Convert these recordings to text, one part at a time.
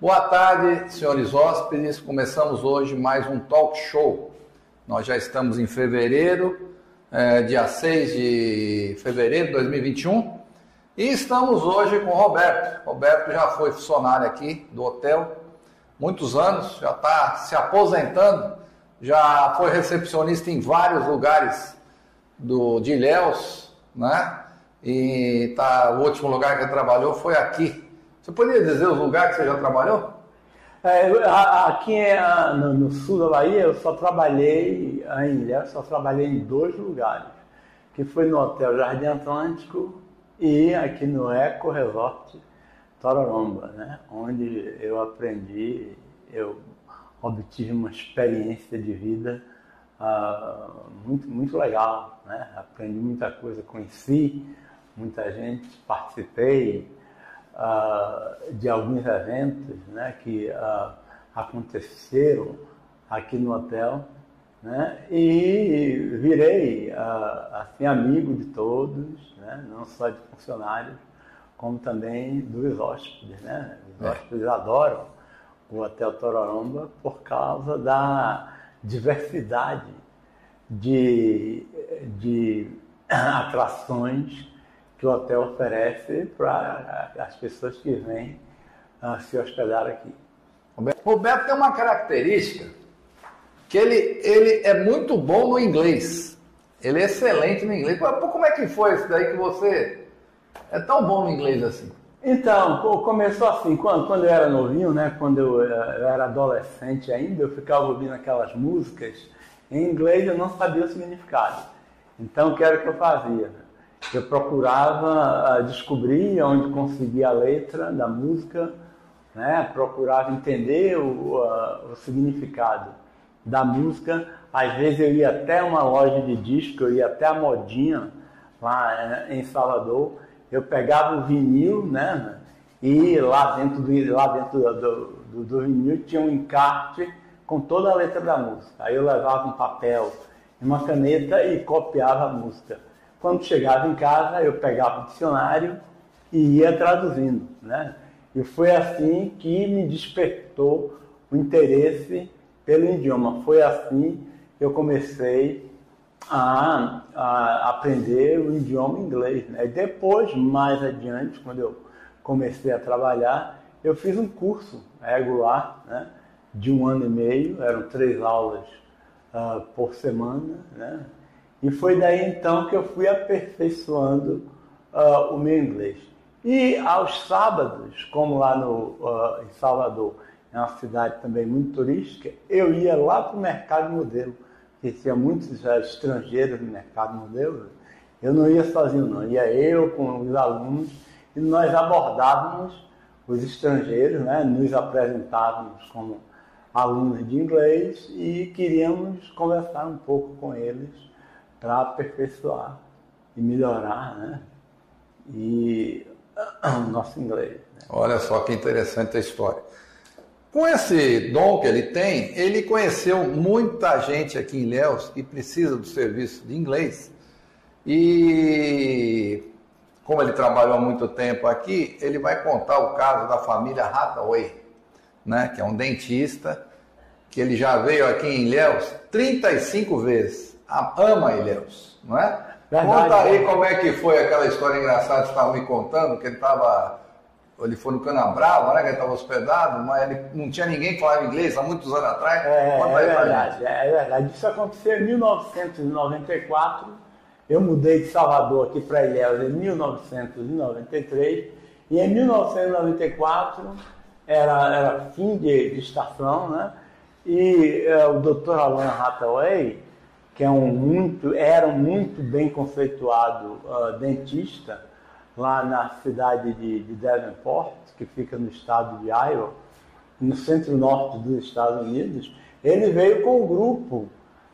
Boa tarde, senhores hóspedes. Começamos hoje mais um talk show. Nós já estamos em fevereiro, é, dia 6 de fevereiro de 2021, e estamos hoje com o Roberto. Roberto já foi funcionário aqui do hotel, muitos anos, já está se aposentando, já foi recepcionista em vários lugares do, de Ilhéus, né? E tá, o último lugar que ele trabalhou foi aqui, você poderia dizer os lugares que você já trabalhou? É, aqui no, no, sul da Bahia, eu só trabalhei Ilha, só trabalhei em dois lugares, que foi no Hotel Jardim Atlântico e aqui no Eco Resort Tororomba, né? onde eu aprendi, eu obtive uma experiência de vida uh, muito, muito legal, né? aprendi muita coisa, conheci muita gente, participei, uh, de alguns eventos né, que uh, aconteceram aqui no hotel né, e virei uh, assim, amigo de todos, né, não só de funcionários, como também dos hóspedes. Né? Os é. hóspedes adoram o Hotel Tororomba por causa da diversidade de, de atrações que o hotel oferece para as pessoas que vêm uh, se hospedar aqui. Roberto tem uma característica que ele, ele é muito bom no inglês. Ele é excelente no inglês. Como é que foi isso daí que você é tão bom no inglês assim? Então, começou assim, quando, quando eu era novinho, né, quando eu, eu, era adolescente ainda, eu ficava ouvindo aquelas músicas em inglês eu não sabia o significado. Então, o que era que eu fazia? Eu procurava ah, descobrir onde conseguia a letra da música, né? procurava entender o, o significado da música. Às vezes eu ia até uma loja de disco, eu ia até a modinha lá eh, em Salvador, eu pegava o vinil, né? E lá dentro do, lá dentro do, do, do vinil tinha um encarte com toda a letra da música. Aí eu levava um papel e uma caneta e copiava a música. Quando chegava em casa, eu pegava o dicionário e ia traduzindo, né? E foi assim que me despertou o interesse pelo idioma. Foi assim que eu comecei a, a aprender o idioma inglês. Né? E depois, mais adiante, quando eu comecei a trabalhar, eu fiz um curso regular né? de um ano e meio, eram três aulas uh, por semana, né? E foi daí então que eu fui aperfeiçoando uh, o meu inglês. E aos sábados, como lá no, uh, em Salvador, é uma cidade também muito turística, eu ia lá para o mercado modelo, que tinha muitos uh, estrangeiros no mercado modelo. Eu não ia sozinho, não. Ia eu com os alunos e nós abordávamos os estrangeiros, né? nos apresentávamos como alunos de inglês e queríamos conversar um pouco com eles para aperfeiçoar e melhorar né? e o nosso inglês. Né? Olha só que interessante a história. Com esse dom que ele tem, ele conheceu muita gente aqui em Ilhéus que precisa do serviço de inglês. E como ele trabalhou há muito tempo aqui, ele vai contar o caso da família Hathaway, né, que é um dentista, que ele já veio aqui em Ilhéus 35 vezes ama Ilhéus, não é? Verdade, Conta aí como é que foi aquela história engraçada que você estava me contando, que ele estava. Ele foi no Canabrava, né? Que ele estava hospedado, mas ele não tinha ninguém que falava inglês há muitos anos atrás. É, Conta é verdade, é verdade. Isso aconteceu em 1994. Eu mudei de Salvador aqui para Ilhéus em 1993. E em 1994 era, era fim de, de estação, né? E é, o Dr. Alan Hathaway que é um muito, era um muito bem conceituado uh, dentista lá na cidade de, de Davenport, que fica no estado de Iowa, no centro-norte dos Estados Unidos. Ele veio com um grupo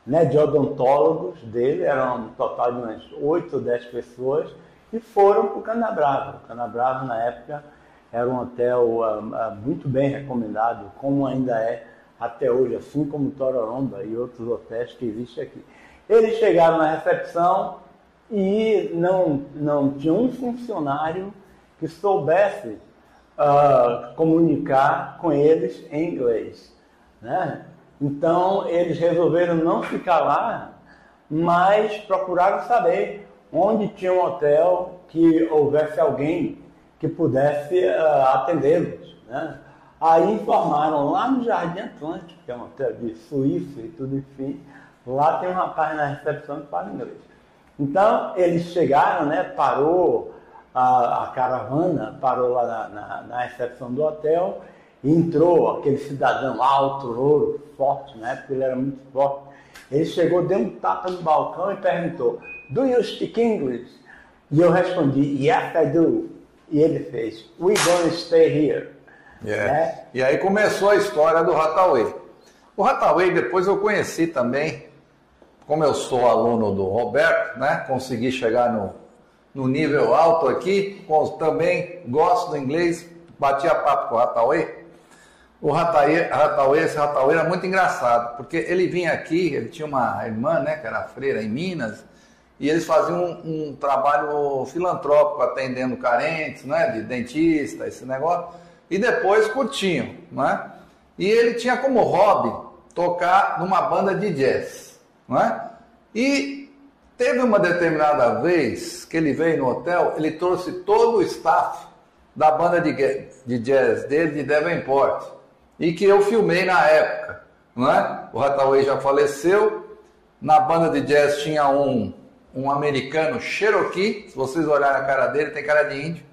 né, de odontólogos dele, eram um total de umas 8 ou 10 pessoas, e foram para o Canabrava. O Canabrava, na época, era um hotel uh, uh, muito bem recomendado, como ainda é até hoje, assim como Tororomba e outros hotéis que existem aqui. Eles chegaram na recepção e não, não tinha um funcionário que soubesse uh, comunicar com eles em inglês. Né? Então, eles resolveram não ficar lá, mas procuraram saber onde tinha um hotel que houvesse alguém que pudesse uh, atendê-los. Né? Aí informaram lá no Jardim Atlântico, que é um hotel de Suíça e tudo, enfim, lá tem um rapaz na recepção que fala inglês. Então, eles chegaram, né, parou a, a caravana, parou lá na, na, na, recepção do hotel, e entrou aquele cidadão alto, louro, forte, na época ele era muito forte. Ele chegou, deu um tapa no balcão e perguntou, Do you speak English? E eu respondi, Yes, I do. E ele fez, We gonna stay here. Né? E aí começou a história do Hathaway. O Hathaway depois eu conheci também, como eu sou aluno do Roberto, né? Consegui chegar no, no nível alto aqui, também gosto do inglês, batia papo com o Hathaway. O Hathaway, esse Hathaway era muito engraçado, porque ele vinha aqui, ele tinha uma irmã, né, que era freira em Minas, e eles faziam um, um trabalho filantrópico, atendendo carentes, né, de dentista, esse negócio, e depois curtiam, né? E ele tinha como hobby tocar numa banda de jazz, né? E teve uma determinada vez que ele veio no hotel, ele trouxe todo o staff da banda de, de jazz dele de Devonport e que eu filmei na época, não é? O Hathaway já faleceu, na banda de jazz tinha um um americano Cherokee, se vocês olharem a cara dele, tem cara de índio,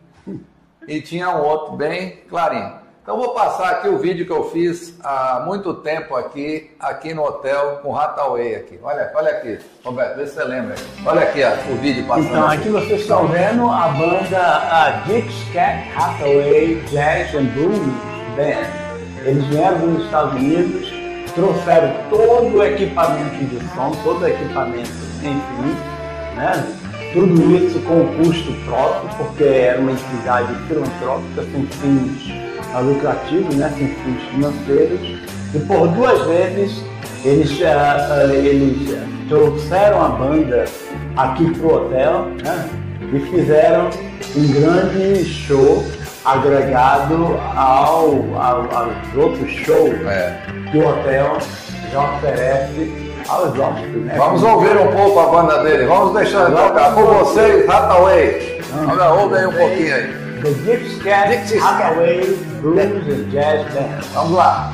e tinha um outro bem clarinho. Então vou passar aqui o vídeo que eu fiz há muito tempo aqui, aqui no hotel com Hathaway aqui. Olha, olha aqui, Roberto, vê se você lembra. Olha aqui ó, o vídeo passando. Então aqui, aqui vocês estão vendo a banda a Dick's Cat Hathaway Jazz and Blues Band. Eles vieram dos Estados Unidos, trouxeram todo o equipamento de som, todo o equipamento, enfim, né? Tudo isso com custo próprio, porque era uma entidade filantrópica sem fins lucrativos, né? sem fins financeiros. E por duas vezes eles, uh, eles trouxeram a banda aqui para o hotel né? e fizeram um grande show agregado ao, ao, aos outros shows é. que o hotel já oferece né? Vamos ouvir um pouco a banda dele. Vamos deixar ele tocar com vocês, Hathaway. Vamos ouvir aí um pouquinho aí. The Gift Cat Hathaway Blues and Jazz Band. Vamos lá.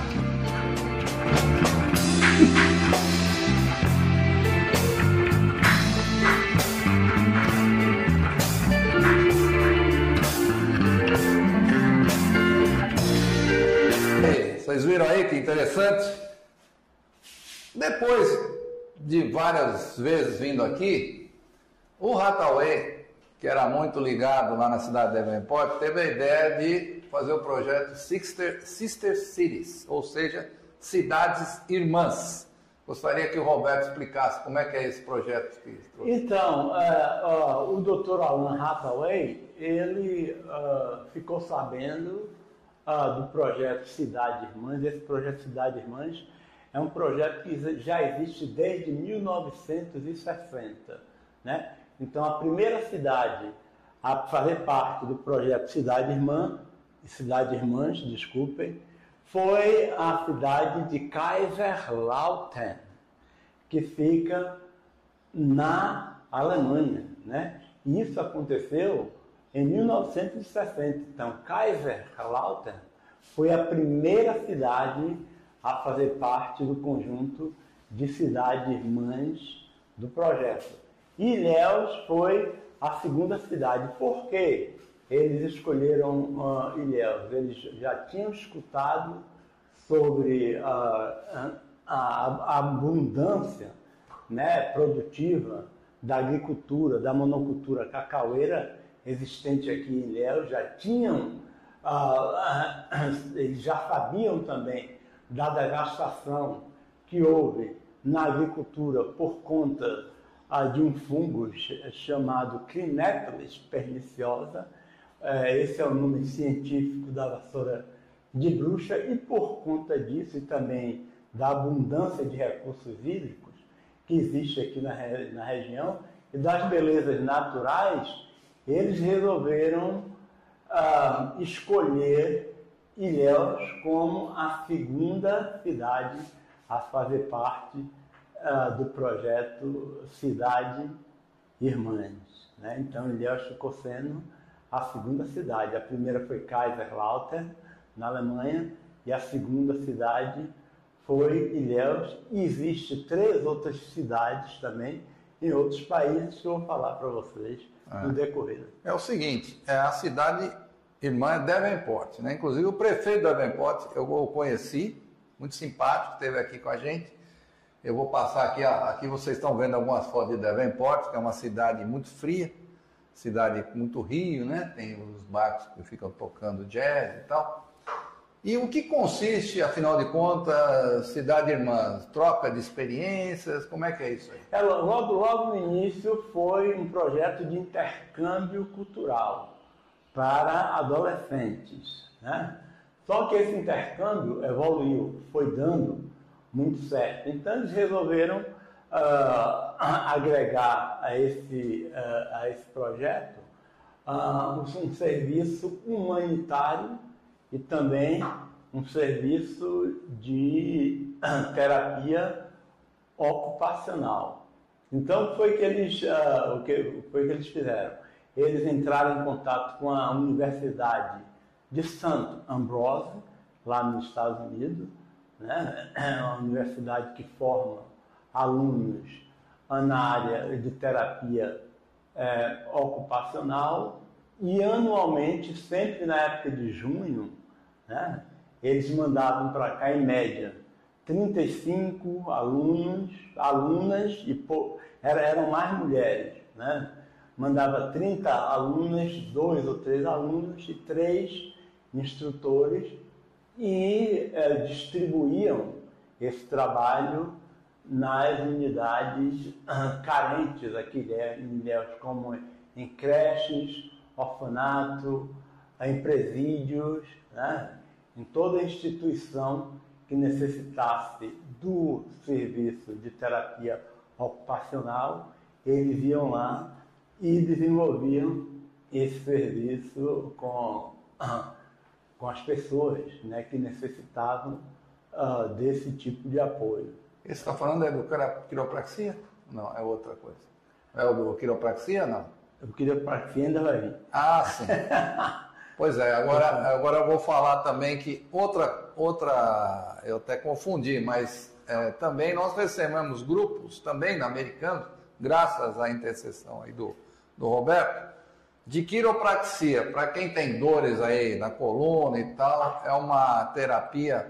Vocês viram aí que interessante? Depois de várias vezes vindo aqui, o Hathaway, que era muito ligado lá na cidade de Davenport, teve a ideia de fazer o projeto Sister, Sister Cities, ou seja, cidades irmãs. Gostaria que o Roberto explicasse como é que é esse projeto que trouxe. Então, uh, uh, o Dr. Alan Hathaway, ele uh, ficou sabendo do projeto Cidade Irmãs. Esse projeto Cidade Irmãs é um projeto que já existe desde 1960. Né? Então, a primeira cidade a fazer parte do projeto Cidade Irmã, Cidade Irmãs, desculpem, foi a cidade de Kaiserlautern, que fica na Alemanha. Né? E isso aconteceu em 1960. Então, Kaiserlautern foi a primeira cidade a fazer parte do conjunto de cidades irmãs do projeto. Ilhéus foi a segunda cidade. Por quê? Eles escolheram uh, Ilhéus. Eles já tinham escutado sobre uh, a, a, abundância né, produtiva da agricultura, da monocultura cacaueira existente aqui em Ilhéus. Já tinham, uh, eles já sabiam também da devastação que houve na agricultura por conta ah, de um fungo chamado Clinépolis perniciosa. Eh, esse é o nome científico da vassoura de bruxa, e por conta disso e também da abundância de recursos hídricos que existe aqui na, na região e das belezas naturais, eles resolveram uh, escolher Ilhéus como a segunda cidade a fazer parte uh, do projeto Cidade Irmãs. Né? Então, Ilhéus ficou sendo a segunda cidade. A primeira foi Kaiserslautern, na Alemanha, e a segunda cidade foi Ilhéus. E existe três outras cidades também em outros países que eu vou falar para vocês é. no decorrer. É o seguinte, é a cidade irmã é Davenport, né? Inclusive o prefeito da Davenport eu o conheci, muito simpático, esteve aqui com a gente. Eu vou passar aqui, aqui vocês estão vendo algumas fotos de Davenport, que é uma cidade muito fria, cidade muito rio, né? Tem os barcos que ficam tocando jazz e tal. E o que consiste, afinal de contas, Cidade Irmã? Troca de experiências? Como é que é isso aí? É, logo, logo no início foi um projeto de intercâmbio cultural para adolescentes. Né? Só que esse intercâmbio evoluiu, foi dando muito certo. Então eles resolveram uh, agregar a esse, uh, a esse projeto uh, um serviço humanitário e também um serviço de terapia ocupacional. Então foi que eles, o que foi que eles fizeram? Eles entraram em contato com a Universidade de St. Ambrose, lá nos Estados Unidos, né? é uma universidade que forma alunos na área de terapia é, ocupacional e anualmente, sempre na época de junho, né, eles mandavam para cá, em média, 35 alunos, alunas, e eram mais mulheres. Né? Mandava 30 alunas, dois ou três alunos e três instrutores e é, distribuíam esse trabalho nas unidades carentes aqui né, em Ilhéus, como em creches, orfanato, em presídios, né? em toda instituição que necessitasse do serviço de terapia ocupacional, eles iam lá e desenvolviam esse serviço com, com as pessoas né, que necessitavam uh, desse tipo de apoio. Você está falando é do quiropraxia? Não, é outra coisa. É o do quiropraxia, não? O quiropraxia ainda vai vir. Ah, sim. Pois é, agora, agora eu vou falar também que outra, outra eu até confundi, mas é, também nós recebemos grupos, também americanos, graças à intercessão aí do, do Roberto, de quiropraxia. Para quem tem dores aí na coluna e tal, é uma terapia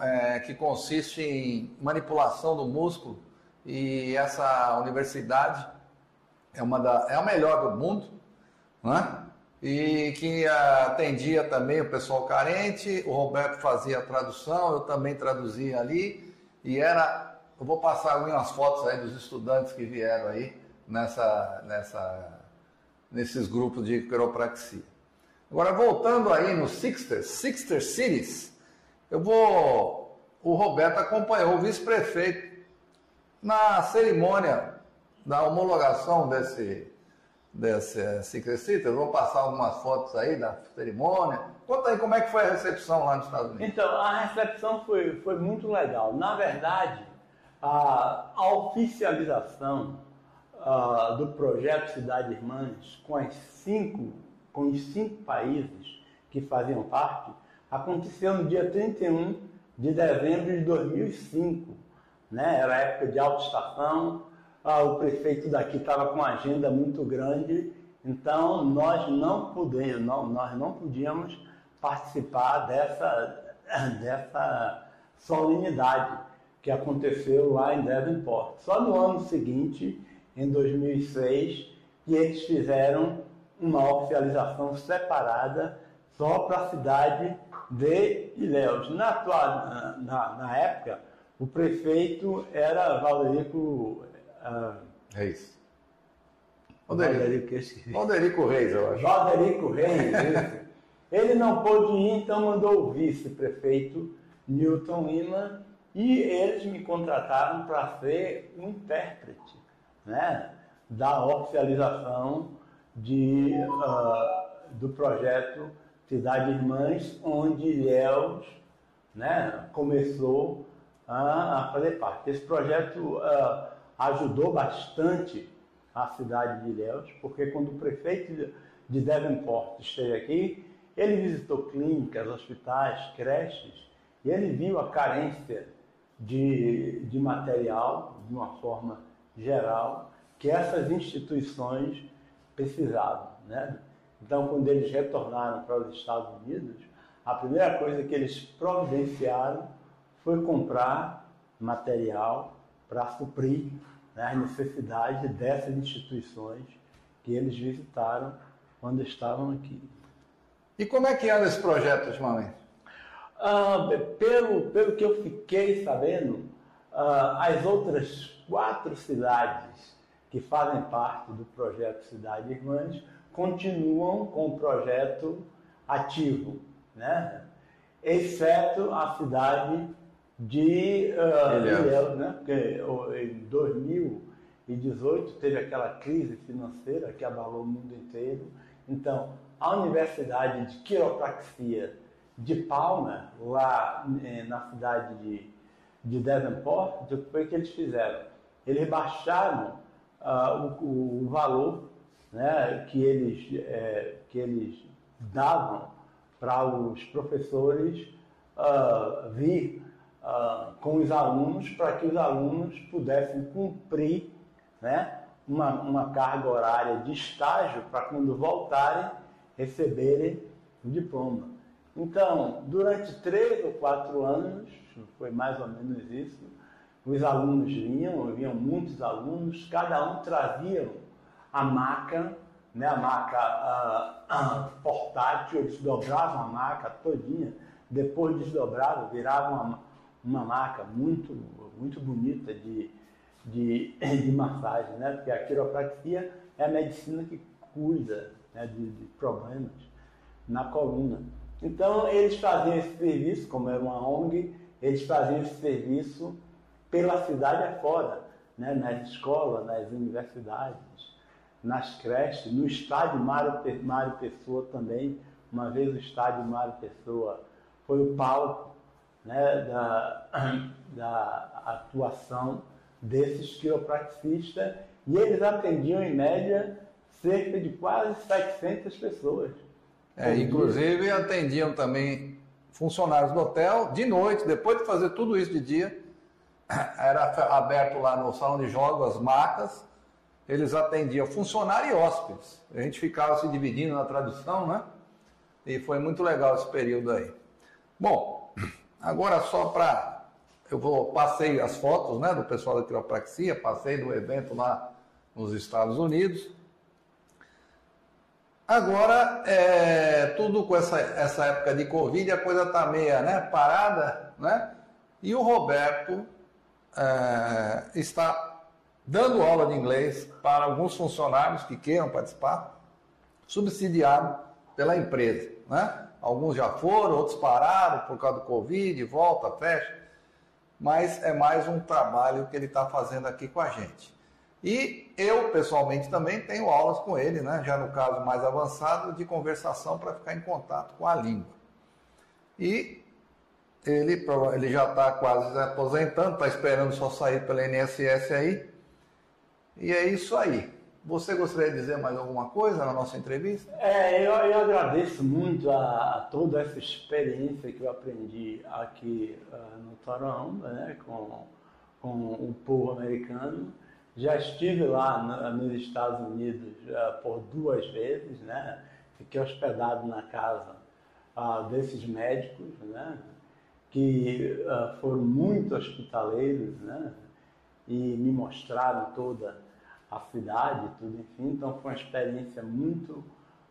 é, que consiste em manipulação do músculo e essa universidade é, uma da, é a melhor do mundo, né? e que atendia também o pessoal carente. O Roberto fazia a tradução, eu também traduzia ali. E era. Eu vou passar algumas fotos aí dos estudantes que vieram aí nessa, nessa, nesses grupos de quiropraxia. Agora, voltando aí no Sixter, Sixter Cities, eu vou. O Roberto acompanhou o vice-prefeito na cerimônia da homologação desse desse Secret City. Eu vou passar algumas fotos aí da cerimônia. Conta aí como é que foi a recepção lá nos Estados Unidos. Então, a recepção foi, foi muito legal. Na verdade, a, a oficialização uh, do projeto Cidade Irmãs com, as cinco, com os cinco países que faziam parte aconteceu no dia 31 de dezembro de 2005. Né? Era época de alta estação, ah, o prefeito daqui estava com uma agenda muito grande, então nós não podemos, não, nós não podíamos participar dessa, dessa solenidade que aconteceu lá em Devonport. Só no ano seguinte, em 2006, que eles fizeram uma oficialização separada só para a cidade de Ilhéus. Na, na, na época, o prefeito era Valderico ah, Reis. Valderico, Valderico Reis, eu acho. Valderico Reis, Ele não pôde ir, então mandou o vice-prefeito Newton Lima e eles me contrataram para ser um intérprete né, da oficialização de, uh, do projeto Cidade Irmãs, onde Ilhéus né, começou a, a, fazer parte. Esse projeto uh, ajudou bastante a cidade de Ilhéus, porque quando o prefeito de Devonport esteve aqui, ele visitou clínicas, hospitais, creches, e ele viu a carência de, de material, de uma forma geral, que essas instituições precisavam. Né? Então, quando eles retornaram para os Estados Unidos, a primeira coisa que eles providenciaram foi comprar material para suprir né, as necessidades dessas instituições que eles visitaram quando estavam aqui. E como é que anda esse projeto ultimamente? Ah, pelo, pelo que eu fiquei sabendo, ah, as outras quatro cidades que fazem parte do projeto Cidade Irmãs continuam com o projeto ativo, né? exceto a cidade de uh, Ilhéus, né? porque em 2018 teve aquela crise financeira que abalou o mundo inteiro. Então, a Universidade de Quiropraxia de Palma, lá eh, na cidade de, de Devonport, o que eles fizeram? Eles baixaram uh, o, o, valor né, que, eles, é, que eles davam para os professores uh, vir uh, com os alunos, para que os alunos pudessem cumprir né, uma, uma carga horária de estágio para quando voltarem receberem o diploma. Então, durante três ou quatro anos, foi mais ou menos isso, os alunos vinham, vinham muitos alunos, cada um trazia a maca, né, a maca uh, uh, portátil, eles dobravam a maca todinha, depois desdobravam, viravam uma, uma maca muito, muito bonita de, de, de massagem, né, porque a quiropraxia é a medicina que cuida né, de, de problemas na coluna. Então, eles faziam esse serviço, como era uma ONG, eles faziam esse serviço pela cidade afora, né? nas escolas, nas universidades, nas creches, no estádio Mário, Mário Pessoa também. Uma vez o estádio Mário Pessoa foi o palco né, da, da atuação desses quiropraxistas e eles atendiam em média cerca de quase 700 pessoas. É, inclusive atendiam também funcionários do hotel de noite, depois de fazer tudo isso de dia, era aberto lá no salão de jogos as macas, eles atendiam funcionário e hóspedes. A gente ficava se dividindo na tradução, né? E foi muito legal esse período aí. Bom, agora só para eu vou passei as fotos, né, do pessoal da quiropraxia, passei do evento lá nos Estados Unidos. Agora, é, tudo com essa, essa época de Covid, a coisa está meia né, parada, né? E o Roberto é, está dando aula de inglês para alguns funcionários que queiram participar, subsidiado pela empresa, né? Alguns já foram, outros pararam por causa do Covid, volta, fecha. Mas é mais um trabalho que ele está fazendo aqui com a gente. E eu, pessoalmente, também tenho aulas com ele, né? já no caso mais avançado, de conversação para ficar em contato com a língua. E ele, ele já está quase aposentando, está esperando só sair pela INSS aí. E é isso aí. Você gostaria de dizer mais alguma coisa na nossa entrevista? É, eu, eu agradeço muito a, a, toda essa experiência que eu aprendi aqui uh, no Torão, né, com, com o povo americano. Já estive lá no, nos Estados Unidos uh, por duas vezes, né? Fiquei hospedado na casa uh, desses médicos, né? Que uh, foram muito hospitaleiros, né? E me mostraram toda a cidade, tudo, enfim. Então foi uma experiência muito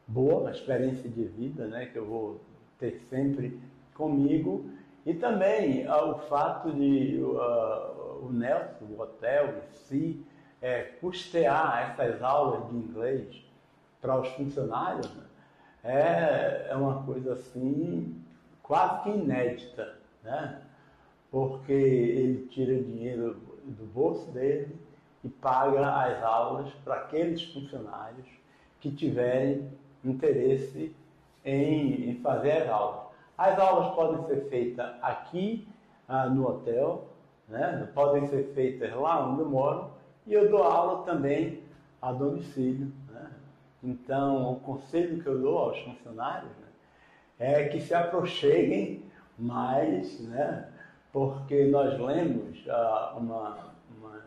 boa, uma experiência de vida, né? Que eu vou ter sempre comigo. E também o fato de o Nelson, o hotel em si, é, custear essas aulas de inglês para os funcionários né, é, é uma coisa assim quase que inédita, né? porque ele tira dinheiro do bolso dele e paga as aulas para aqueles funcionários que tiverem interesse em, em fazer as aulas. As aulas podem ser feitas aqui ah, no hotel, né? podem ser feitas lá onde eu moro, e eu dou aula também a domicílio. Né? Então, o conselho que eu dou aos funcionários né, é que se aproxeguem mais, né? porque nós lemos ah, uma, uma,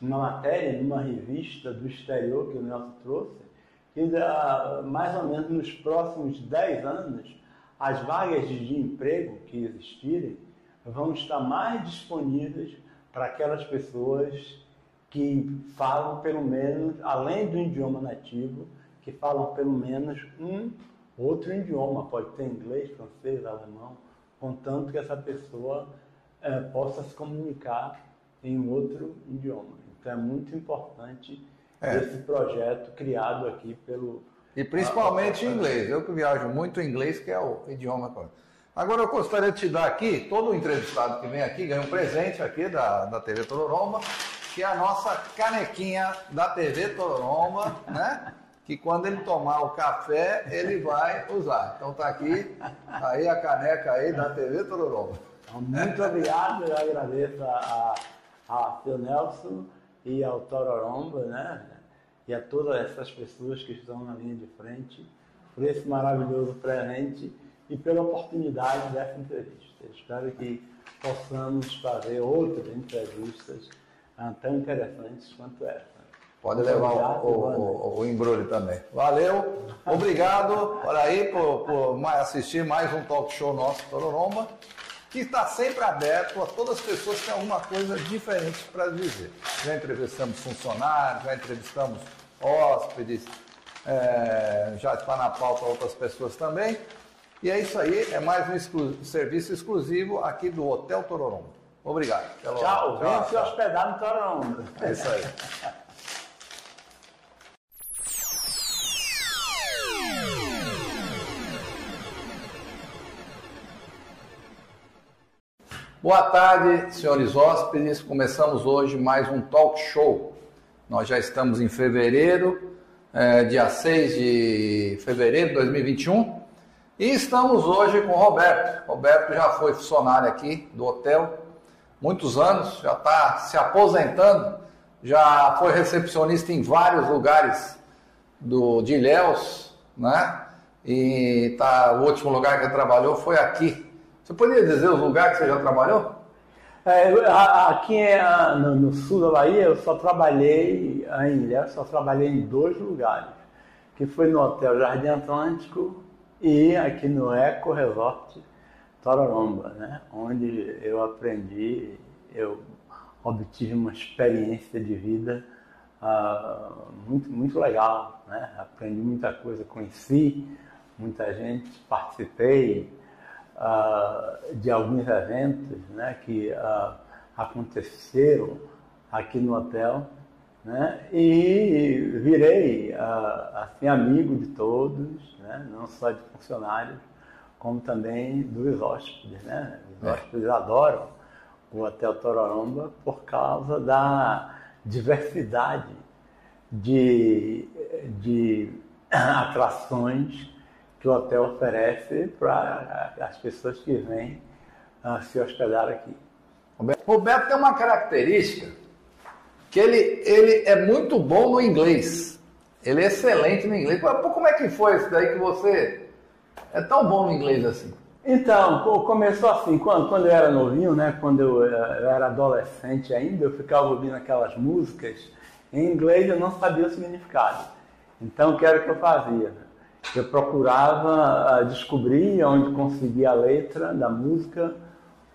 uma matéria numa revista do exterior que o Nelson trouxe, que mais ou menos nos próximos 10 anos, as vagas de emprego que existirem vão estar mais disponíveis para aquelas pessoas que falam pelo menos, além do idioma nativo, que falam pelo menos um outro idioma, pode ter inglês, francês, alemão, contanto que essa pessoa é, possa se comunicar em outro idioma. Então é muito importante é. esse projeto criado aqui pelo. E principalmente em inglês. Eu que viajo muito em inglês, que é o idioma. Agora eu gostaria de te dar aqui, todo entrevistado que vem aqui ganha um presente aqui da, da TV Tororoma, que é a nossa canequinha da TV Tororoma, né? Que quando ele tomar o café, ele vai usar. Então tá aqui, aí a caneca aí da TV Tororoma. Então, muito obrigado, eu agradeço a, a, Phil Nelson e ao Tororomba, né? E a todas essas pessoas que estão na linha de frente, por esse maravilhoso presente e pela oportunidade dessa entrevista. Espero que possamos fazer outras entrevistas ah, tão interessantes quanto essa. Pode levar o, o, o, o, embrulho também. Valeu, obrigado por aí por, por assistir mais um talk show nosso Tororomba, que está sempre aberto a todas as pessoas que têm alguma coisa diferente para dizer. Já entrevistamos funcionários, já entrevistamos hóspedes, é, já está na pauta outras pessoas também. E é isso aí, é mais um exclu serviço exclusivo aqui do Hotel Tororomba. Obrigado. Tchau, tchau venha se hospedar no Tororomba. É isso aí. Boa tarde, senhores hóspedes. Começamos hoje mais um talk show. Nós já estamos em fevereiro, é, dia 6 de fevereiro de 2021. E estamos hoje com o Roberto. Roberto já foi funcionário aqui do hotel, muitos anos, já está se aposentando, já foi recepcionista em vários lugares do, de Ilhéus, né? E tá, o último lugar que trabalhou foi aqui. Você poderia dizer os lugares que você já trabalhou? É, aqui no, no, sul da Bahia eu só trabalhei Ilhéus, só trabalhei em dois lugares, que foi no Hotel Jardim Atlântico e aqui no Eco Resort Tororomba, né? onde eu aprendi, eu obtive uma experiência de vida uh, muito, muito legal. Né? Aprendi muita coisa, conheci muita gente, participei uh, de alguns eventos né? que uh, aconteceram aqui no hotel né? E virei ah, assim amigo de todos, né? não só de funcionários, como também dos hóspedes. Né? Os é. hóspedes adoram o Hotel Tororomba por causa da diversidade de, de atrações que o hotel oferece para as pessoas que vêm uh, se hospedar aqui. Roberto tem uma característica que ele, ele é muito bom no inglês. Ele é excelente no inglês. Como é que foi isso daí que você é tão bom no inglês assim? Então, começou assim, quando, quando eu era novinho, né, quando eu, eh, eu era adolescente ainda, eu ficava ouvindo aquelas músicas em inglês eu não sabia o significado. Então, o que era que eu fazia? Eu procurava ah, descobrir onde conseguia a letra da música,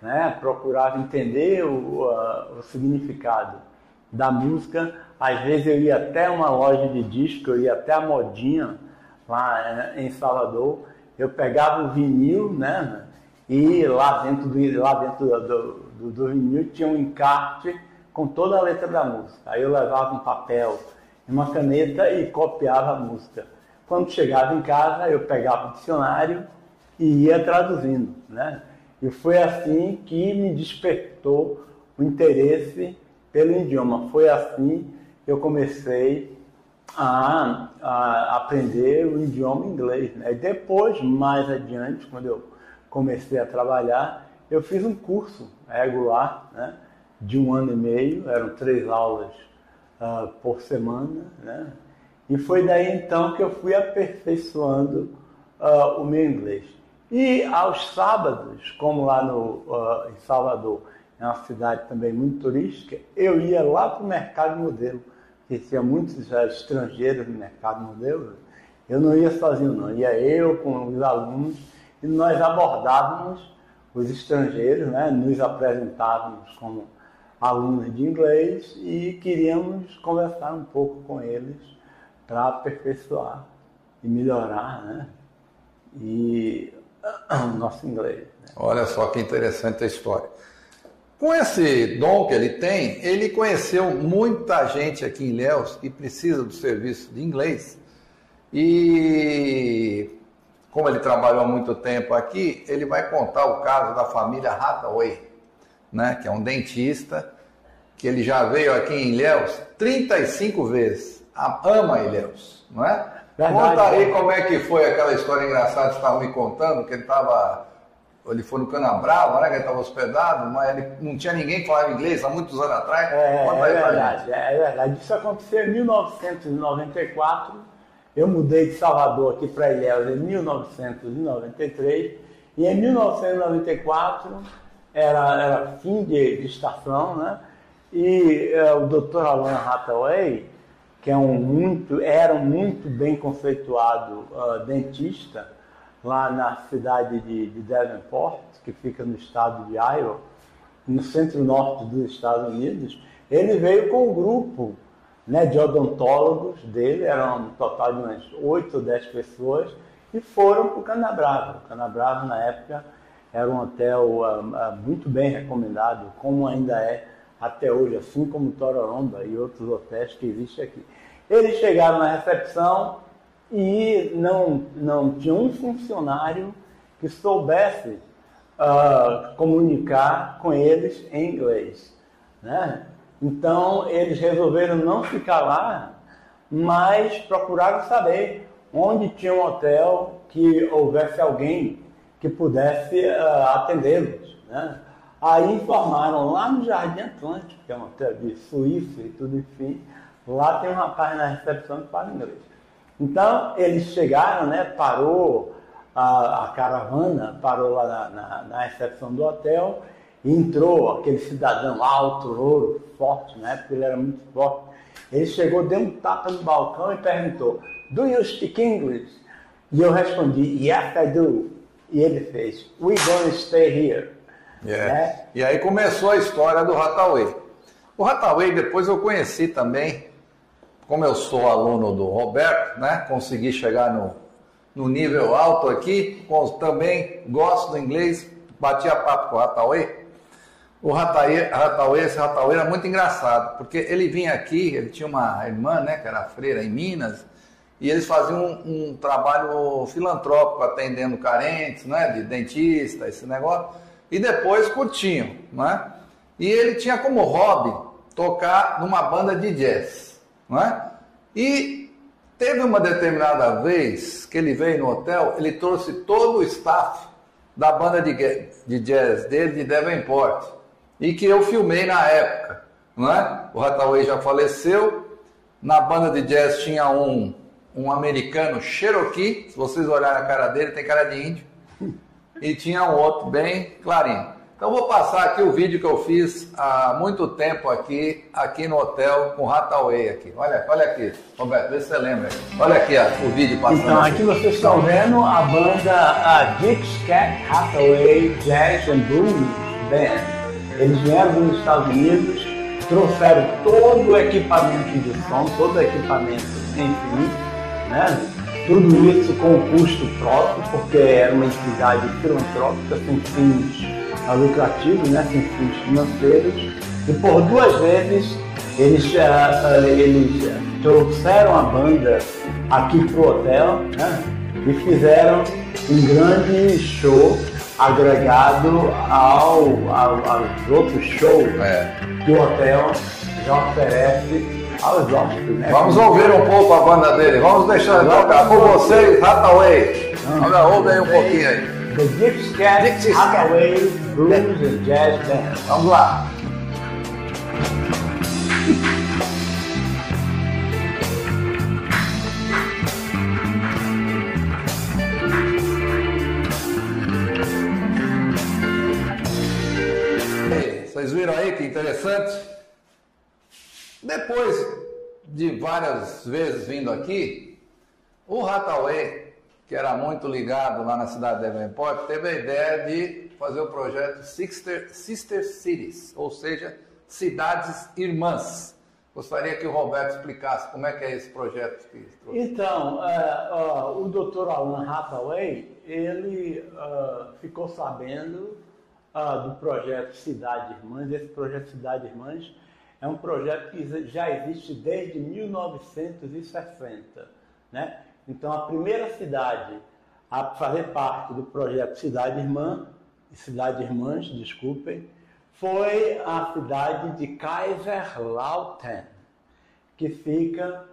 né, procurava entender o, uh, o significado da música. Às vezes eu ia até uma loja de disco, eu ia até a modinha lá eh, em Salvador, eu pegava o vinil, né? E lá dentro do, lá dentro do, do, do vinil tinha um encarte com toda a letra da música. Aí eu levava um papel e uma caneta e copiava a música. Quando chegava em casa, eu pegava o dicionário e ia traduzindo, né? E foi assim que me despertou o interesse pelo idioma. Foi assim que eu comecei a, a aprender o idioma inglês. Né? E depois, mais adiante, quando eu comecei a trabalhar, eu fiz um curso regular né? de um ano e meio, eram três aulas uh, por semana, né? E foi daí então que eu fui aperfeiçoando uh, o meu inglês. E aos sábados, como lá no, uh, em Salvador, é uma cidade também muito turística, eu ia lá para o mercado modelo que tinha muitos já estrangeiros no mercado modelo, eu não ia sozinho não, ia eu com os alunos e nós abordávamos os estrangeiros, né, nos apresentávamos como alunos de inglês e queríamos conversar um pouco com eles para aperfeiçoar e melhorar né, e, o nosso inglês. Né. Olha só que interessante a história. Com esse dom que ele tem, ele conheceu muita gente aqui em Léus que precisa do serviço de inglês. E como ele trabalhou há muito tempo aqui, ele vai contar o caso da família Hathaway, né, que é um dentista, que ele já veio aqui em Ilhéus 35 vezes. Ama Ilhéus, não é? Verdade, Conta aí é. como é que foi aquela história engraçada que você estava me contando, que ele estava ele foi no Canabrava, né, que ele estava hospedado, mas ele não tinha ninguém que falava inglês há muitos anos atrás. É, é verdade, é verdade. Isso aconteceu em 1994. Eu mudei de Salvador aqui para Ilhéus em 1993. E em 1994 era, era fim de, de estação, né? E é, o Dr. Alan Hathaway, que é um muito, era um muito bem conceituado uh, dentista, lá na cidade de, de Davenport, que fica no estado de Iowa, no centro-norte dos Estados Unidos, ele veio com um grupo né, de odontólogos dele, eram um total de umas 8 ou 10 pessoas, e foram para o Canabrava. O Canabrava, na época, era um hotel uh, uh, muito bem recomendado, como ainda é até hoje, assim como Tororomba e outros hotéis que existem aqui. Eles chegaram na recepção, e não, não tinha um funcionário que soubesse uh, comunicar com eles em inglês. Né? Então, eles resolveram não ficar lá, mas procuraram saber onde tinha um hotel que houvesse alguém que pudesse uh, atendê-los. Né? Aí informaram lá no Jardim Atlântico, que é um hotel de Suíça e tudo, enfim, lá tem um rapaz na recepção que fala inglês. Então, eles chegaram, né, parou a, a caravana, parou lá na, na, na, recepção do hotel, entrou aquele cidadão alto, louro, forte, né, porque ele era muito forte. Ele chegou, deu um tapa no balcão e perguntou, Do you speak English? E eu respondi, Yes, I do. E ele fez, We gonna stay here. Yeah. Né? E aí começou a história do Hathaway. O Hathaway depois eu conheci também como eu sou aluno do Roberto, né, consegui chegar no, no nível alto aqui, também gosto do inglês, batia papo com o Hathaway. O Hathaway, esse Hathaway era muito engraçado, porque ele vinha aqui, ele tinha uma irmã, né, que era freira em Minas, e eles faziam um, um trabalho filantrópico, atendendo carentes, né, de dentista, esse negócio, e depois curtiam, né? E ele tinha como hobby tocar numa banda de jazz não é? E teve uma determinada vez que ele veio no hotel, ele trouxe todo o staff da banda de, de jazz dele de Devonport e que eu filmei na época, não é? O Hathaway já faleceu, na banda de jazz tinha um, um americano Cherokee, se vocês olharem a cara dele, tem cara de índio, e tinha um outro bem clarinho. Então vou passar aqui o vídeo que eu fiz há muito tempo aqui, aqui no hotel com Hathaway aqui. Olha, olha aqui, Roberto, vê se você lembra. Olha aqui ó, o vídeo passando. Então aqui vocês estão vendo a banda a Dick's Cat Hathaway Jazz and Blues Band. Eles vieram dos Estados Unidos, trouxeram todo o equipamento de som, todo o equipamento, enfim, né? Tudo isso com custo próprio, porque era uma entidade filantrópica sem fins lucrativos, né, sem fins financeiros, e por duas vezes eles, uh, eles trouxeram a banda aqui para o hotel né, e fizeram um grande show agregado ao, ao, aos outros shows é. que o hotel já oferece Vamos ouvir um pouco a banda dele. Vamos deixar tocar com vocês, Hathaway. Olha, ouve aí um pouquinho aí. The Dixie Cat. Hathaway Blues and Jazz Band. Vamos lá. Depois de várias vezes vindo aqui, o Hathaway, que era muito ligado lá na cidade de Davenport, teve a ideia de fazer o projeto Sister, Sister Cities, ou seja, cidades irmãs. Gostaria que o Roberto explicasse como é que é esse projeto que trouxe. Então, é, ó, o Dr. Alan Hathaway, ele ah, ficou sabendo do projeto Cidade Irmãs. Esse projeto Cidade Irmãs é um projeto que já existe desde 1960, né? Então, a primeira cidade a fazer parte do projeto Cidade Irmã, Cidade Irmãs, desculpem, foi a cidade de Kaiserlautern, que fica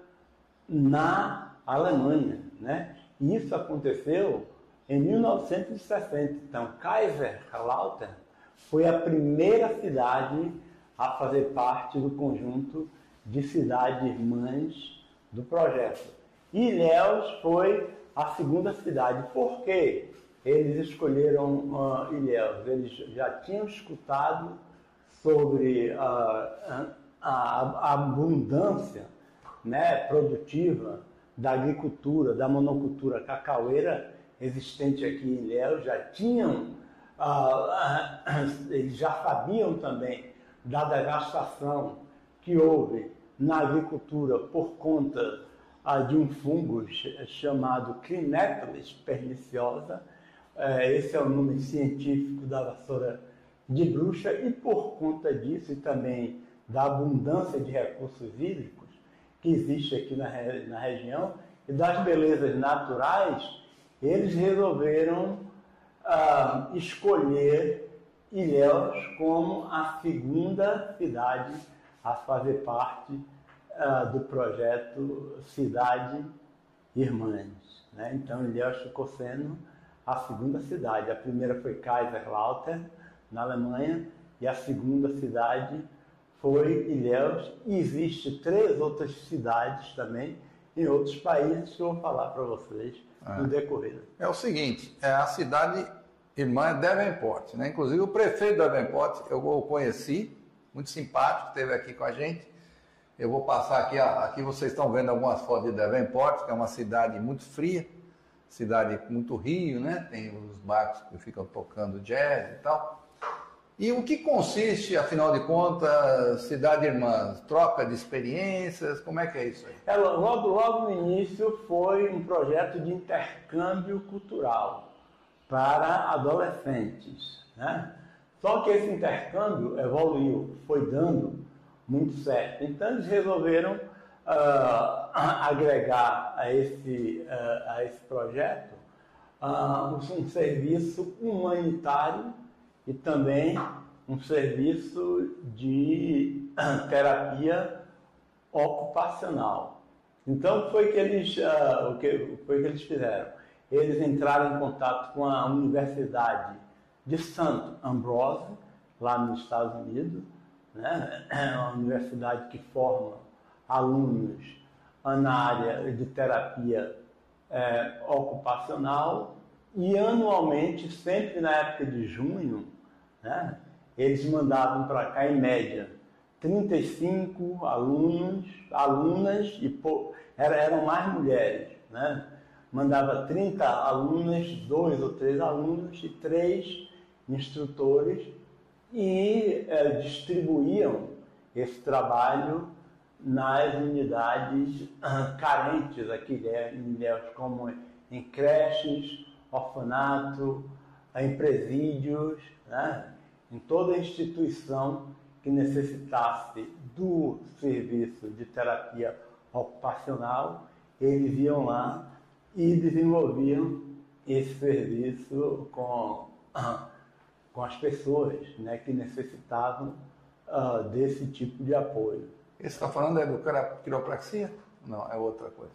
na Alemanha, né? E isso aconteceu em 1960. Então, Kaiserlautern foi a primeira cidade a fazer parte do conjunto de cidades irmãs do projeto. Ilhéus foi a segunda cidade. Por quê? Eles escolheram uh, Ilhéus. Eles já tinham escutado sobre ah, a, a abundância né, produtiva da agricultura, da monocultura cacaueira existente aqui em Ilhéus, já tinham, ah, eles já sabiam também da devastação que houve na agricultura por conta ah, de um fungo ch- chamado Clinépolis perniciosa. Eh, esse é o nome científico da vassoura de bruxa e por conta disso e também da abundância de recursos hídricos que existe aqui na, na região e das belezas naturais, eles resolveram ah, escolher Ilhéus como a segunda cidade a fazer parte ah, do projeto Cidade Irmãs. né? Então, Ilhéus ficou sendo a segunda cidade. A primeira foi Kaiserlautern, na Alemanha, e a segunda cidade foi Ilhéus. E existe três outras cidades também em outros países que eu vou falar para vocês no decorrer. É o seguinte, é a cidade irmã é Davenport, né? Inclusive o prefeito Davenport eu o conheci, muito simpático, esteve aqui com a gente. Eu vou passar aqui, aqui vocês estão vendo algumas fotos de Davenport, que é uma cidade muito fria, cidade muito rio, né? Tem os barcos que ficam tocando jazz e tal. E o que consiste, afinal de contas, Cidade Irmã? Troca de experiências? Como é que é isso aí? Logo, logo no início foi um projeto de intercâmbio cultural para adolescentes. Né? Só que esse intercâmbio evoluiu, foi dando muito certo. Então eles resolveram ah, agregar a esse, ah, a esse projeto ah, um serviço humanitário e também um serviço de terapia ocupacional. Então foi que eles, o que foi que eles fizeram? Eles entraram em contato com a Universidade de St. Ambrose, lá nos Estados Unidos, né? É uma universidade que forma alunos na área de terapia eh, ocupacional e anualmente, sempre na época de junho, né? eles mandavam para cá em média 35 alunos, alunas e eram mais mulheres, né? Mandava 30 alunas, dois ou três alunos e três instrutores e eh, distribuíam esse trabalho nas unidades ah, carentes aqui né, em Ilhéus, como em creches, orfanato, em presídios, né? em toda instituição que necessitasse do serviço de terapia ocupacional, eles iam lá e desenvolviam esse serviço com, com as pessoas né, que necessitavam ah, desse tipo de apoio. Esse está falando é do quiropraxia? Não, é outra coisa.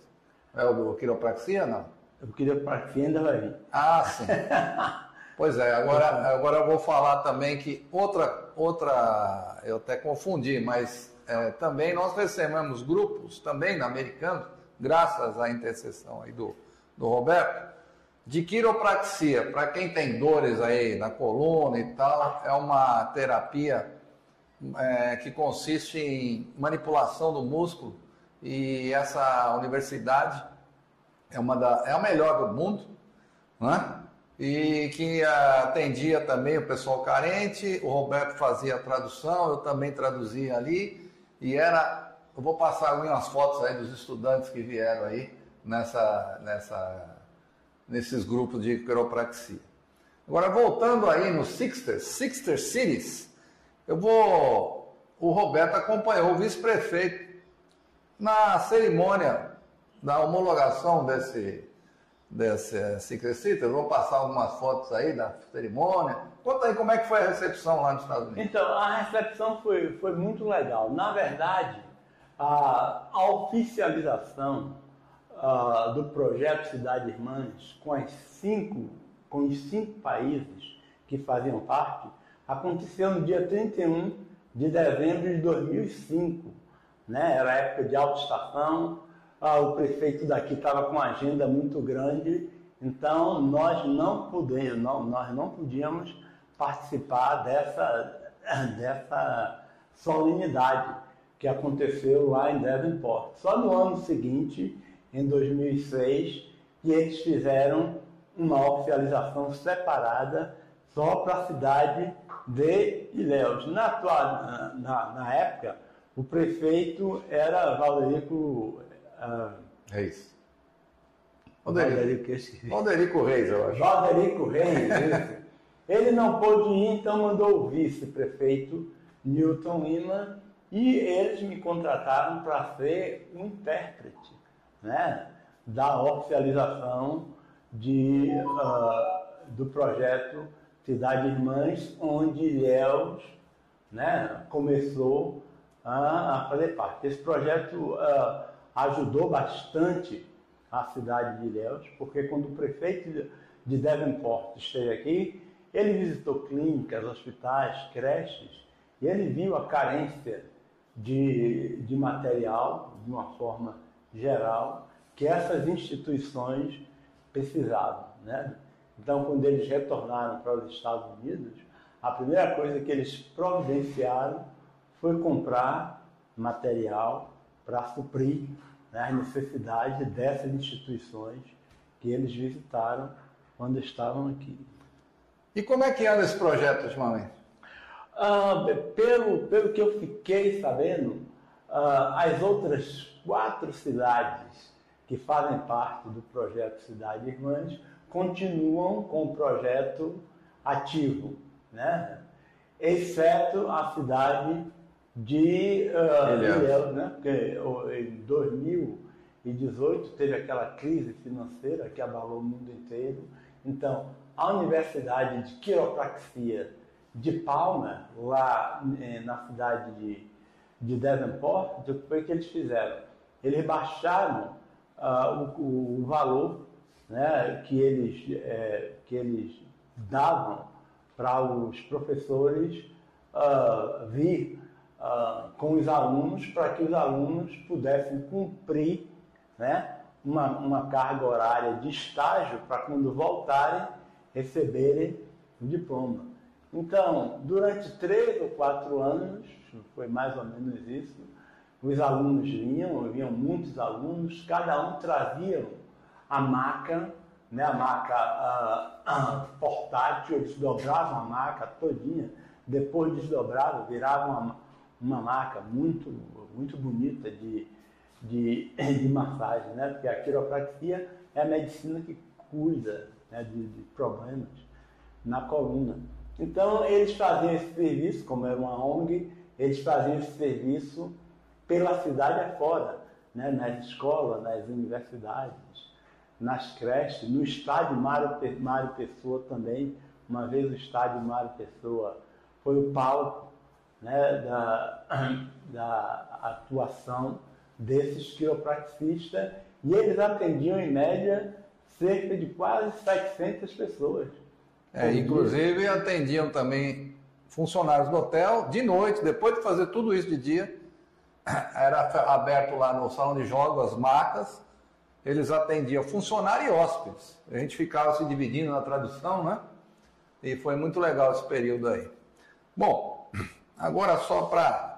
É o do quiropraxia, não? O quiropraxia ainda vai vir. Ah, sim. pois é, agora, agora eu vou falar também que outra, outra eu até confundi, mas é, também nós recebemos grupos, também americanos, graças à intercessão aí do, do Roberto, de quiropraxia. Para quem tem dores aí na coluna e tal, é uma terapia é, que consiste em manipulação do músculo e essa universidade é uma da, é a melhor do mundo, né? E que atendia também o pessoal carente, o Roberto fazia a tradução, eu também traduzia ali, e era, eu vou passar algumas fotos aí dos estudantes que vieram aí nessa, nessa, nesses grupos de quiropraxia. Agora voltando aí no Sixter, Sixter Cities, eu vou. O Roberto acompanhou o vice-prefeito na cerimônia da homologação desse, desse Secret City. Eu vou passar algumas fotos aí da cerimônia. Conta aí como é que foi a recepção lá nos Estados Unidos. Então, a recepção foi, foi muito legal. Na verdade, a, a oficialização uh, do projeto Cidade Irmãs com as cinco, com os cinco países que faziam parte aconteceu no dia 31 de dezembro de 2005. Né? Era época de alta estação, ah, o prefeito daqui estava com uma agenda muito grande, então nós não podemos, não, nós não podíamos participar dessa, dessa solenidade que aconteceu lá em Devonport. Só no ano seguinte, em 2006, que eles fizeram uma oficialização separada só para a cidade de Ilhéus. Na, na, na, época, o prefeito era Valderico uh, Reis. Valderico, Valderico Reis, eu acho. Valderico Reis, isso. Ele não pôde ir, então mandou o vice-prefeito Newton Lima e eles me contrataram para ser um intérprete né, da oficialização de, uh, do projeto Cidade Irmãs, onde Ilhéus né, começou a, a, fazer parte. Esse projeto uh, ajudou bastante a cidade de Ilhéus, porque quando o prefeito de Devonport esteve aqui, ele visitou clínicas, hospitais, creches, e ele viu a carência de, de material, de uma forma geral, que essas instituições precisavam. Né? Então, quando eles retornaram para os Estados Unidos, a primeira coisa que eles providenciaram foi comprar material para suprir né, as necessidades dessas instituições que eles visitaram quando estavam aqui. E como é que anda esse projeto ultimamente? Ah, pelo, pelo que eu fiquei sabendo, ah, as outras quatro cidades que fazem parte do projeto Cidade Irmãs continuam com o projeto ativo, né? exceto a cidade de uh, Ilhéus, né? porque em 2018 teve aquela crise financeira que abalou o mundo inteiro. Então, a Universidade de Quiropraxia de Palma, lá eh, na cidade de, de Devonport, o que eles fizeram? Eles baixaram uh, o, o valor né, que, eles, é, que eles davam para os professores uh, vir uh, com os alunos para que os alunos pudessem cumprir né, uma, uma carga horária de estágio para quando voltarem receberem o diploma. Então, durante três ou quatro anos, foi mais ou menos isso, os alunos vinham, vinham muitos alunos, cada um trazia a maca, né, a maca portátil, eles dobravam a maca todinha, depois desdobravam, viravam uma, uma maca muito, muito bonita de, de, de massagem, né, porque a quiropraxia é a medicina que cuida né, de, de problemas na coluna. Então eles faziam esse serviço, como era uma ONG, eles faziam esse serviço pela cidade afora, né, nas escolas, nas universidades, nas creches, no estádio Mário, Mário Pessoa também. Uma vez o estádio Mário Pessoa foi o palco né, da, da atuação desses quiropraxistas e eles atendiam em média cerca de quase 700 pessoas. É, inclusive atendiam também funcionários do hotel de noite, depois de fazer tudo isso de dia, era aberto lá no salão de jogos as macas, eles atendiam funcionário e hóspedes. A gente ficava se dividindo na tradução, né? E foi muito legal esse período aí. Bom, agora só para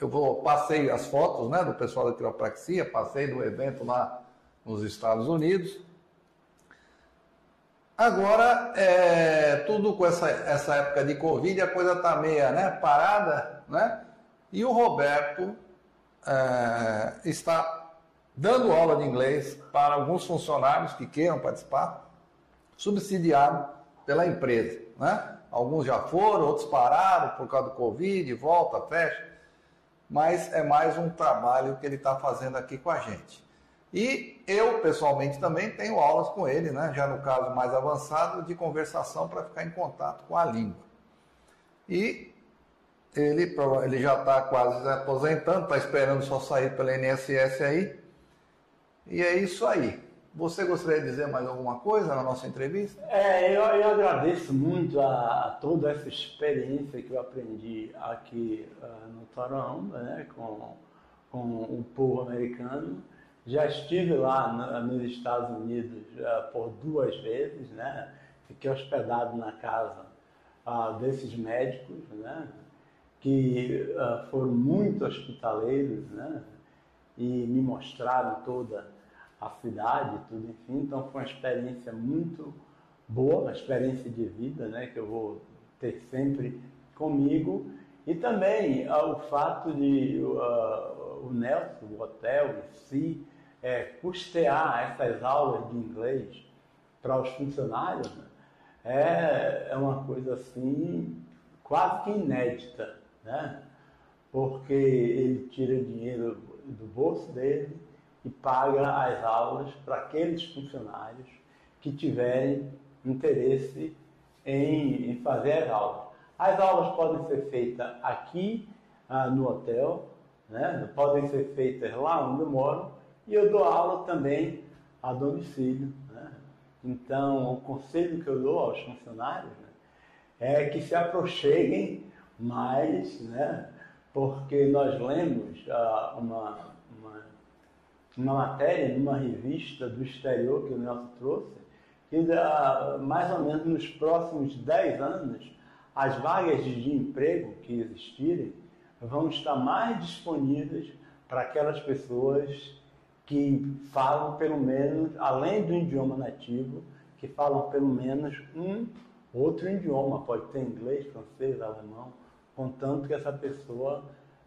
eu vou passei as fotos, né, do pessoal da quiropraxia, passei do evento lá nos Estados Unidos. Agora, é, tudo com essa, essa época de Covid, a coisa está meia né, parada, né? E o Roberto é, está dando aula de inglês para alguns funcionários que queiram participar, subsidiado pela empresa, né? Alguns já foram, outros pararam por causa do Covid, volta, fecha. Mas é mais um trabalho que ele está fazendo aqui com a gente. E eu, pessoalmente, também tenho aulas com ele, né? já no caso mais avançado, de conversação para ficar em contato com a língua. E ele, ele já está quase se aposentando, está esperando só sair pela INSS aí. E é isso aí. Você gostaria de dizer mais alguma coisa na nossa entrevista? É, eu, eu agradeço muito a, a, toda essa experiência que eu aprendi aqui uh, no Toromba, né, com, com o povo americano. Já estive lá no, nos Estados Unidos uh, por duas vezes, né? Fiquei hospedado na casa uh, desses médicos, né? Que foram muito hospitaleiros, né? E me mostraram toda a cidade, tudo, enfim. Então foi uma experiência muito boa, uma experiência de vida, né, que eu vou ter sempre comigo. E também uh, o fato de uh, o Nelson, o hotel em si, é, custear essas aulas de inglês para os funcionários né, é, é uma coisa assim quase que inédita, né? porque ele tira dinheiro do bolso dele e paga as aulas para aqueles funcionários que tiverem interesse em, em, fazer as aulas. As aulas podem ser feitas aqui ah, no hotel, né? podem ser feitas lá onde eu moro, e eu dou aula também a domicílio. Né? Então, o conselho que eu dou aos funcionários né, é que se aproxeguem mais, né? porque nós lemos ah, uma uma matéria numa revista do exterior que o Nelson trouxe, que mais ou menos nos próximos 10 anos, as vagas de emprego que existirem vão estar mais disponíveis para aquelas pessoas que falam pelo menos, além do idioma nativo, que falam pelo menos um outro idioma, pode ter inglês, francês, alemão, contanto que essa pessoa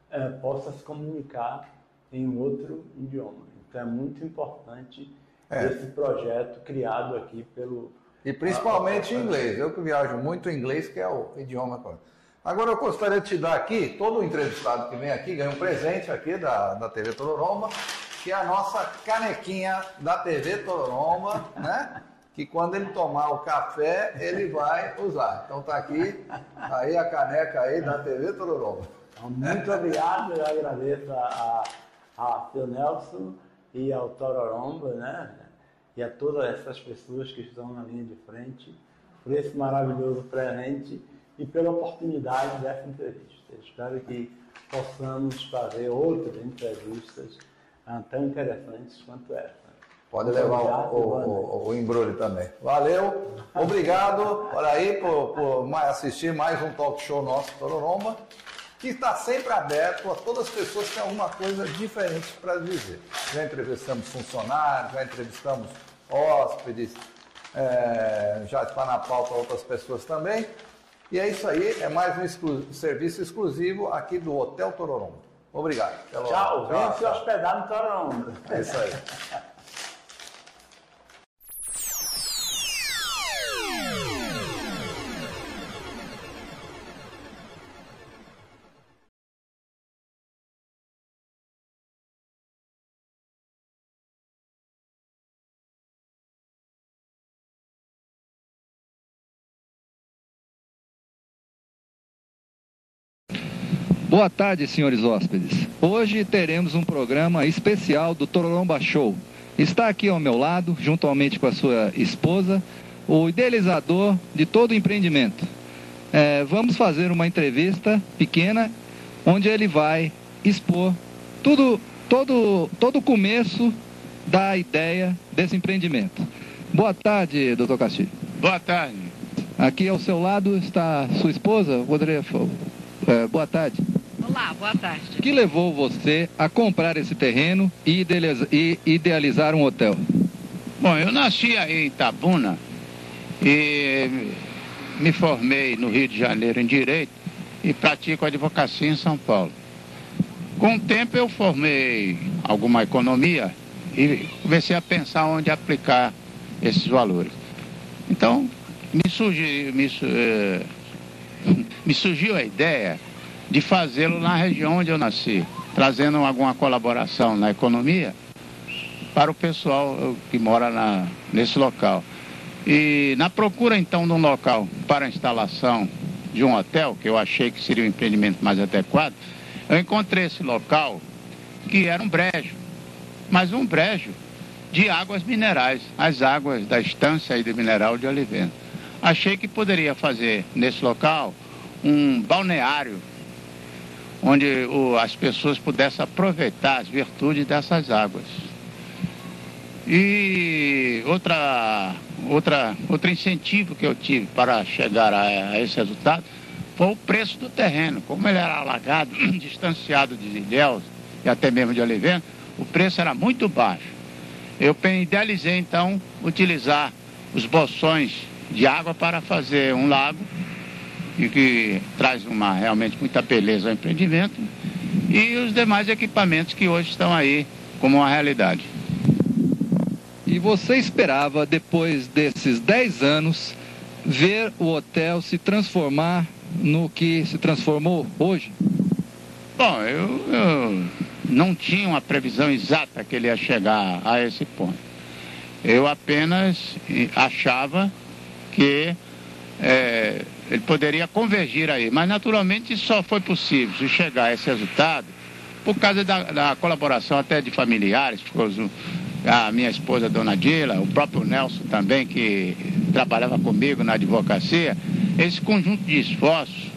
é, possa se comunicar em outro idioma. Então é muito importante é. esse projeto criado aqui pelo. E principalmente em inglês. Eu que viajo muito em inglês, que é o idioma. Agora eu gostaria de te dar aqui, todo entrevistado que vem aqui ganha um presente aqui da, da TV Tororoma, que é a nossa canequinha da TV Tororoma, né? Que quando ele tomar o café, ele vai usar. Então tá aqui, aí a caneca aí da TV Tororoma. Muito obrigado, eu agradeço a, a, seu Nelson e ao Tororomba, né? E a todas essas pessoas que estão na linha de frente por esse maravilhoso presente e pela oportunidade dessa entrevista. espero que possamos fazer outras entrevistas tão interessantes quanto essa. Pode levar obrigado, o, o, o, embrulho também. Valeu, obrigado por aí por, por assistir mais um talk show nosso Tororomba que está sempre aberto a todas as pessoas que têm alguma coisa diferente para dizer. Já entrevistamos funcionários, já entrevistamos hóspedes, é, já está na pauta outras pessoas também. E é isso aí, é mais um exclu serviço exclusivo aqui do Hotel Tororombo. Obrigado. Tchau, venha se hospedar no Tororombo. É isso aí. Boa tarde, senhores hóspedes. Hoje teremos um programa especial do Tororomba Show. Está aqui ao meu lado, juntamente com a sua esposa, o idealizador de todo o empreendimento. É, vamos fazer uma entrevista pequena, onde ele vai expor tudo, todo, todo o começo da ideia desse empreendimento. Boa tarde, doutor Castilho. Boa tarde. Aqui ao seu lado está sua esposa, Poderia... É, boa tarde. Olá, boa tarde. O que levou você a comprar esse terreno e idealizar um hotel? Bom, eu nasci aí em Itabuna e me formei no Rio de Janeiro em Direito e pratico advocacia em São Paulo. Com o tempo eu formei alguma economia e comecei a pensar onde aplicar esses valores. Então, me surgiu, me, eh, me surgiu a ideia de fazê-lo na região onde eu nasci, trazendo alguma colaboração na economia para o pessoal que mora na, nesse local. E na procura então de um local para a instalação de um hotel, que eu achei que seria o um empreendimento mais adequado, eu encontrei esse local que era um brejo, mas um brejo de águas minerais, as águas da estância e mineral de Oliveira. Achei que poderia fazer nesse local um balneário onde o, as pessoas pudessem aproveitar as virtudes dessas águas. E outra, outra, outro incentivo que eu tive para chegar a, a esse resultado foi o preço do terreno. Como ele era alagado, distanciado de Ilhéus e até mesmo de Oliveira, o preço era muito baixo. Eu idealizei então utilizar os bolsões de água para fazer um lago e que traz uma, realmente muita beleza ao empreendimento, e os demais equipamentos que hoje estão aí como uma realidade. E você esperava, depois desses 10 anos, ver o hotel se transformar no que se transformou hoje? Bom, eu, eu não tinha uma previsão exata que ele ia chegar a esse ponto. Eu apenas achava que é, ele poderia convergir aí. Mas naturalmente só foi possível chegar a esse resultado por causa da, da colaboração até de familiares, a minha esposa, dona Dila, o próprio Nelson também, que trabalhava comigo na advocacia, esse conjunto de esforços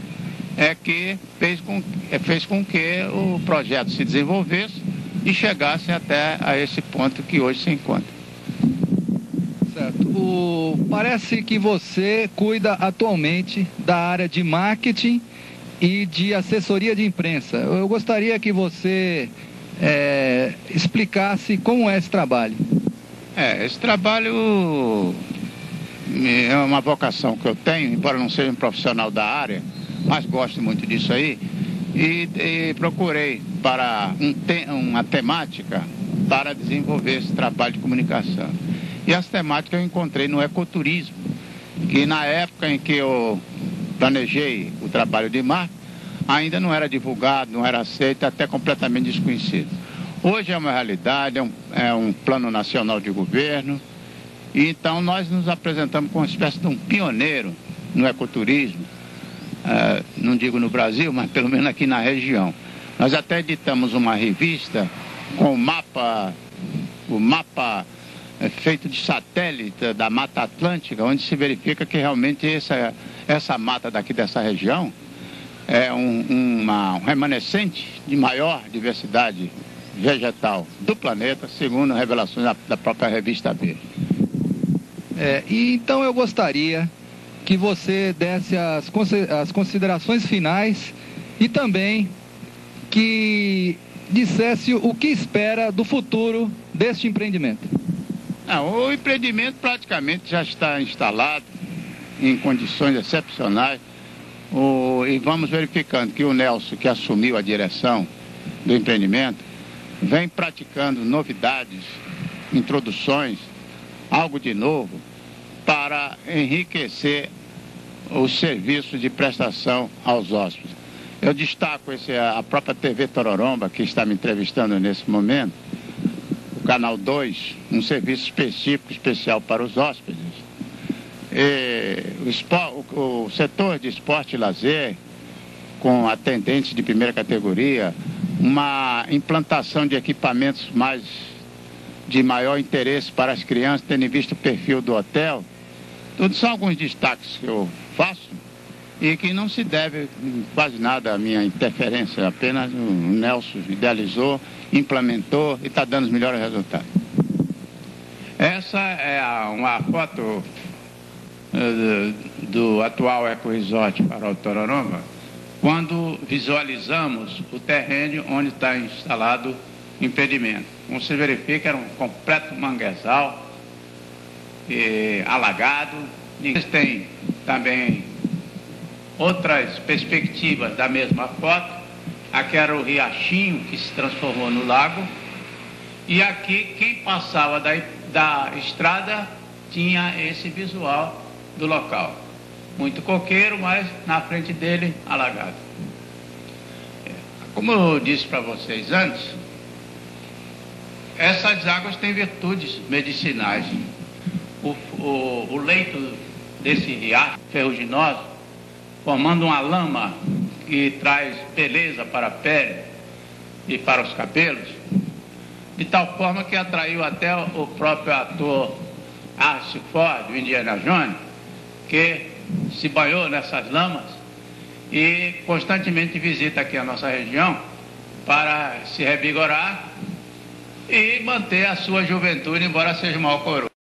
é que fez com, é, fez com que o projeto se desenvolvesse e chegasse até a esse ponto que hoje se encontra. O, parece que você cuida atualmente da área de marketing e de assessoria de imprensa. Eu gostaria que você é, explicasse como é esse trabalho. É, esse trabalho é uma vocação que eu tenho, embora não seja um profissional da área, mas gosto muito disso aí. E, e procurei para um te, uma temática para desenvolver esse trabalho de comunicação. E as temáticas eu encontrei no ecoturismo, que na época em que eu planejei o trabalho de mar, ainda não era divulgado, não era aceito, até completamente desconhecido. Hoje é uma realidade, é um, é um plano nacional de governo, e então nós nos apresentamos como uma espécie de um pioneiro no ecoturismo, uh, não digo no Brasil, mas pelo menos aqui na região. Nós até editamos uma revista com o mapa, o mapa é feito de satélite da Mata Atlântica, onde se verifica que realmente essa, essa mata daqui dessa região é um, uma, um remanescente de maior diversidade vegetal do planeta, segundo revelações da, da própria revista B. É, e então eu gostaria que você desse as, as considerações finais e também que dissesse o que espera do futuro deste empreendimento. Não, o empreendimento praticamente já está instalado em condições excepcionais. O, e vamos verificando que o Nelson, que assumiu a direção do empreendimento, vem praticando novidades, introduções, algo de novo, para enriquecer os serviços de prestação aos hóspedes. Eu destaco esse, a própria TV Tororomba, que está me entrevistando nesse momento, Canal 2, um serviço específico, especial para os hóspedes. O, o, o, setor de esporte e lazer, com atendentes de primeira categoria, uma implantação de equipamentos mais de maior interesse para as crianças, tendo em vista o perfil do hotel. Tudo são alguns destaques que eu faço e que não se deve quase nada à minha interferência, apenas o Nelson idealizou, implementou e está dando os melhores resultados. Essa é uma foto eh, do atual Eco Resort para o Tororoma, quando visualizamos o terreno onde está instalado o impedimento. Como se verifica, era um completo manguezal, eh, alagado. Existem também outras perspectivas da mesma foto. Aqui era o riachinho que se transformou no lago. E aqui, quem passava da, da estrada tinha esse visual do local. Muito coqueiro, mas na frente dele alagado. Como eu disse para vocês antes, essas águas têm virtudes medicinais. O, o, o leito desse riacho ferruginoso, formando uma lama que traz beleza para a pele e para os cabelos, de tal forma que atraiu até o próprio ator Arce Ford, o Indiana Jones, que se banhou nessas lamas e constantemente visita aqui a nossa região para se revigorar e manter a sua juventude, embora seja mal coroa.